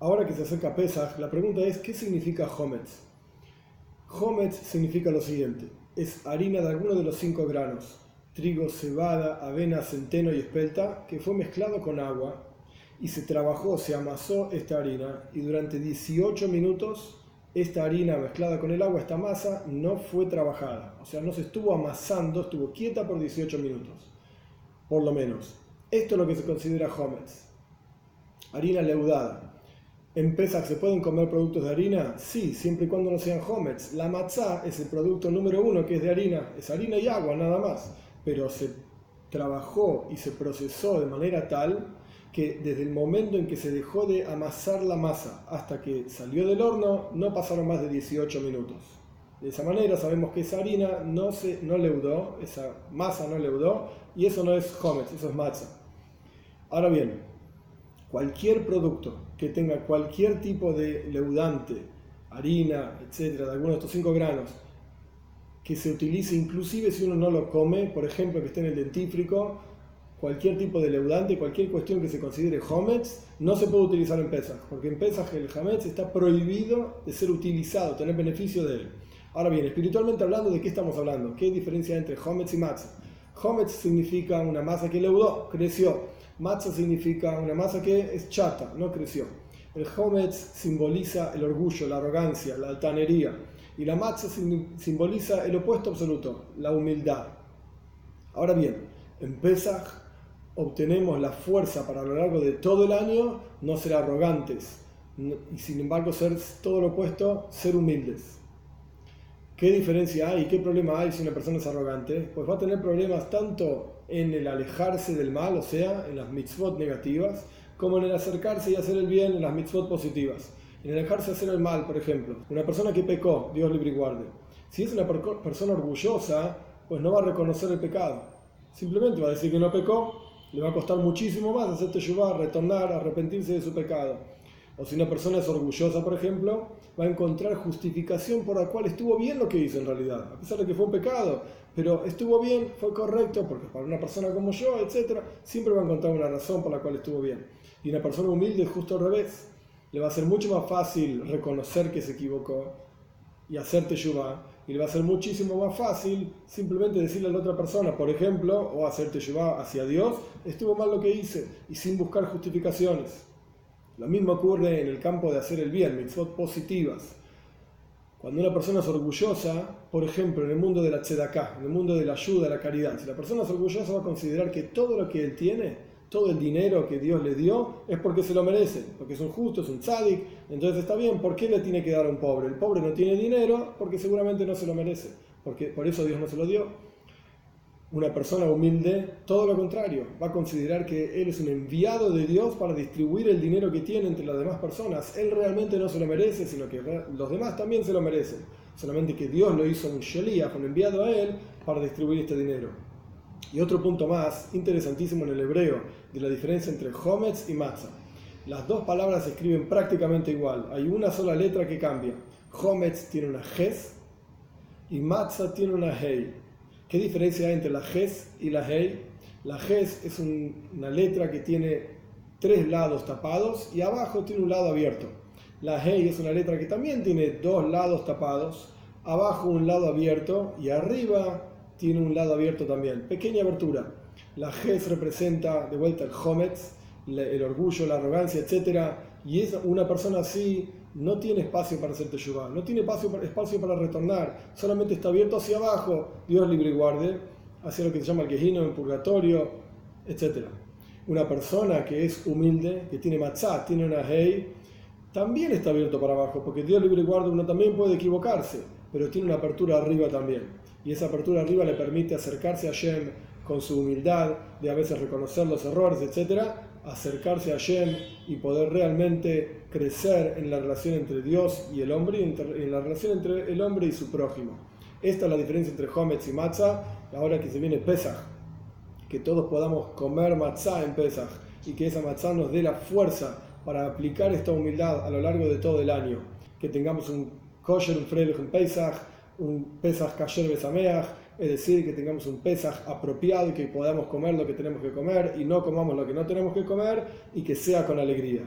Ahora que se acerca Pesach, la pregunta es, ¿qué significa Hometz? Hometz significa lo siguiente, es harina de alguno de los cinco granos, trigo, cebada, avena, centeno y espelta, que fue mezclado con agua y se trabajó, se amasó esta harina y durante 18 minutos esta harina mezclada con el agua, esta masa, no fue trabajada. O sea, no se estuvo amasando, estuvo quieta por 18 minutos, por lo menos. Esto es lo que se considera hometz. Harina leudada. ¿En Pesach se pueden comer productos de harina? Sí, siempre y cuando no sean hometz. La matzá es el producto número uno que es de harina. Es harina y agua, nada más. Pero se trabajó y se procesó de manera tal que desde el momento en que se dejó de amasar la masa hasta que salió del horno, no pasaron más de 18 minutos. De esa manera sabemos que esa harina no, se, no leudó, esa masa no leudó, y eso no es hometz, eso es matzah. Ahora bien, cualquier producto que tenga cualquier tipo de leudante, harina, etcétera, de alguno de estos cinco granos, que se utilice inclusive si uno no lo come, por ejemplo, que esté en el dentífrico, cualquier tipo de leudante, cualquier cuestión que se considere hometz, no se puede utilizar en Pesach, porque en Pesach el hametz está prohibido de ser utilizado, tener beneficio de él. Ahora bien, espiritualmente hablando, ¿de qué estamos hablando? ¿Qué diferencia entre hometz y matzah? Hometz significa una masa que leudó, creció. Matzah significa una masa que es chata, no creció. El hometz simboliza el orgullo, la arrogancia, la altanería. Y la matzah simboliza el opuesto absoluto, la humildad. Ahora bien, en Pesach obtenemos la fuerza para a lo largo de todo el año no ser arrogantes y sin embargo ser todo lo opuesto, ser humildes. ¿Qué diferencia hay? ¿Qué problema hay si una persona es arrogante? Pues va a tener problemas tanto en el alejarse del mal, o sea, en las mitzvot negativas, como en el acercarse y hacer el bien en las mitzvot positivas. En el alejarse de hacer el mal, por ejemplo, una persona que pecó, Dios libre y guarde. Si es una persona orgullosa, pues no va a reconocer el pecado. Simplemente va a decir que no pecó le va a costar muchísimo más hacer teshuvah, retornar, arrepentirse de su pecado. O si una persona es orgullosa, por ejemplo, va a encontrar justificación por la cual estuvo bien lo que hizo en realidad, a pesar de que fue un pecado, pero estuvo bien, fue correcto, porque para una persona como yo, etc., siempre va a encontrar una razón por la cual estuvo bien. Y una persona humilde justo al revés. Le va a ser mucho más fácil reconocer que se equivocó y hacer teshuvah y le va a ser muchísimo más fácil simplemente decirle a la otra persona, por ejemplo, o hacerte llevar hacia Dios, estuvo mal lo que hice, y sin buscar justificaciones. Lo mismo ocurre en el campo de hacer el bien, mitzvot positivas. Cuando una persona es orgullosa, por ejemplo, en el mundo de la tzedaká, en el mundo de la ayuda, la caridad, si la persona es orgullosa va a considerar que todo lo que él tiene todo el dinero que Dios le dio es porque se lo merece, porque es un justo, es un tzadik, entonces está bien, ¿por qué le tiene que dar a un pobre? El pobre no tiene dinero porque seguramente no se lo merece, porque por eso Dios no se lo dio. Una persona humilde, todo lo contrario, va a considerar que él es un enviado de Dios para distribuir el dinero que tiene entre las demás personas. Él realmente no se lo merece, sino que los demás también se lo merecen. Solamente que Dios lo hizo un Shelíah, un enviado a él, para distribuir este dinero. Y otro punto más interesantísimo en el hebreo de la diferencia entre Hometz y Matzah. Las dos palabras se escriben prácticamente igual. Hay una sola letra que cambia. Hometz tiene una Ges y Matzah tiene una Hei. ¿Qué diferencia hay entre la Ges y la Hei? La Ges es una letra que tiene tres lados tapados y abajo tiene un lado abierto. La Hei es una letra que también tiene dos lados tapados, abajo un lado abierto y arriba tiene un lado abierto también. Pequeña abertura. La Ges representa de vuelta el Hometz, el orgullo, la arrogancia, etc. Y es una persona así no tiene espacio para hacer teshuvah, no tiene espacio espacio para retornar, solamente está abierto hacia abajo, Dios libre y guarde, hacia lo que se llama el quejino, el purgatorio, etc. Una persona que es humilde, que tiene matzah, tiene una hey, también está abierto para abajo, porque Dios libre y guarde uno también puede equivocarse, pero tiene una apertura arriba también y esa apertura arriba le permite acercarse a Shem con su humildad, de a veces reconocer los errores, etc., acercarse a Shem y poder realmente crecer en la relación entre Dios y el hombre, y en la relación entre el hombre y su prójimo. Esta es la diferencia entre Hometz y Matzah, ahora que se viene Pesach, que todos podamos comer Matzah en Pesach y que esa Matzah nos dé la fuerza para aplicar esta humildad a lo largo de todo el año, que tengamos un kosher, un freilich en Pesach, un Pesach Kasher Besameach, es decir, que tengamos un Pesach apropiado y que podamos comer lo que tenemos que comer y no comamos lo que no tenemos que comer y que sea con alegría.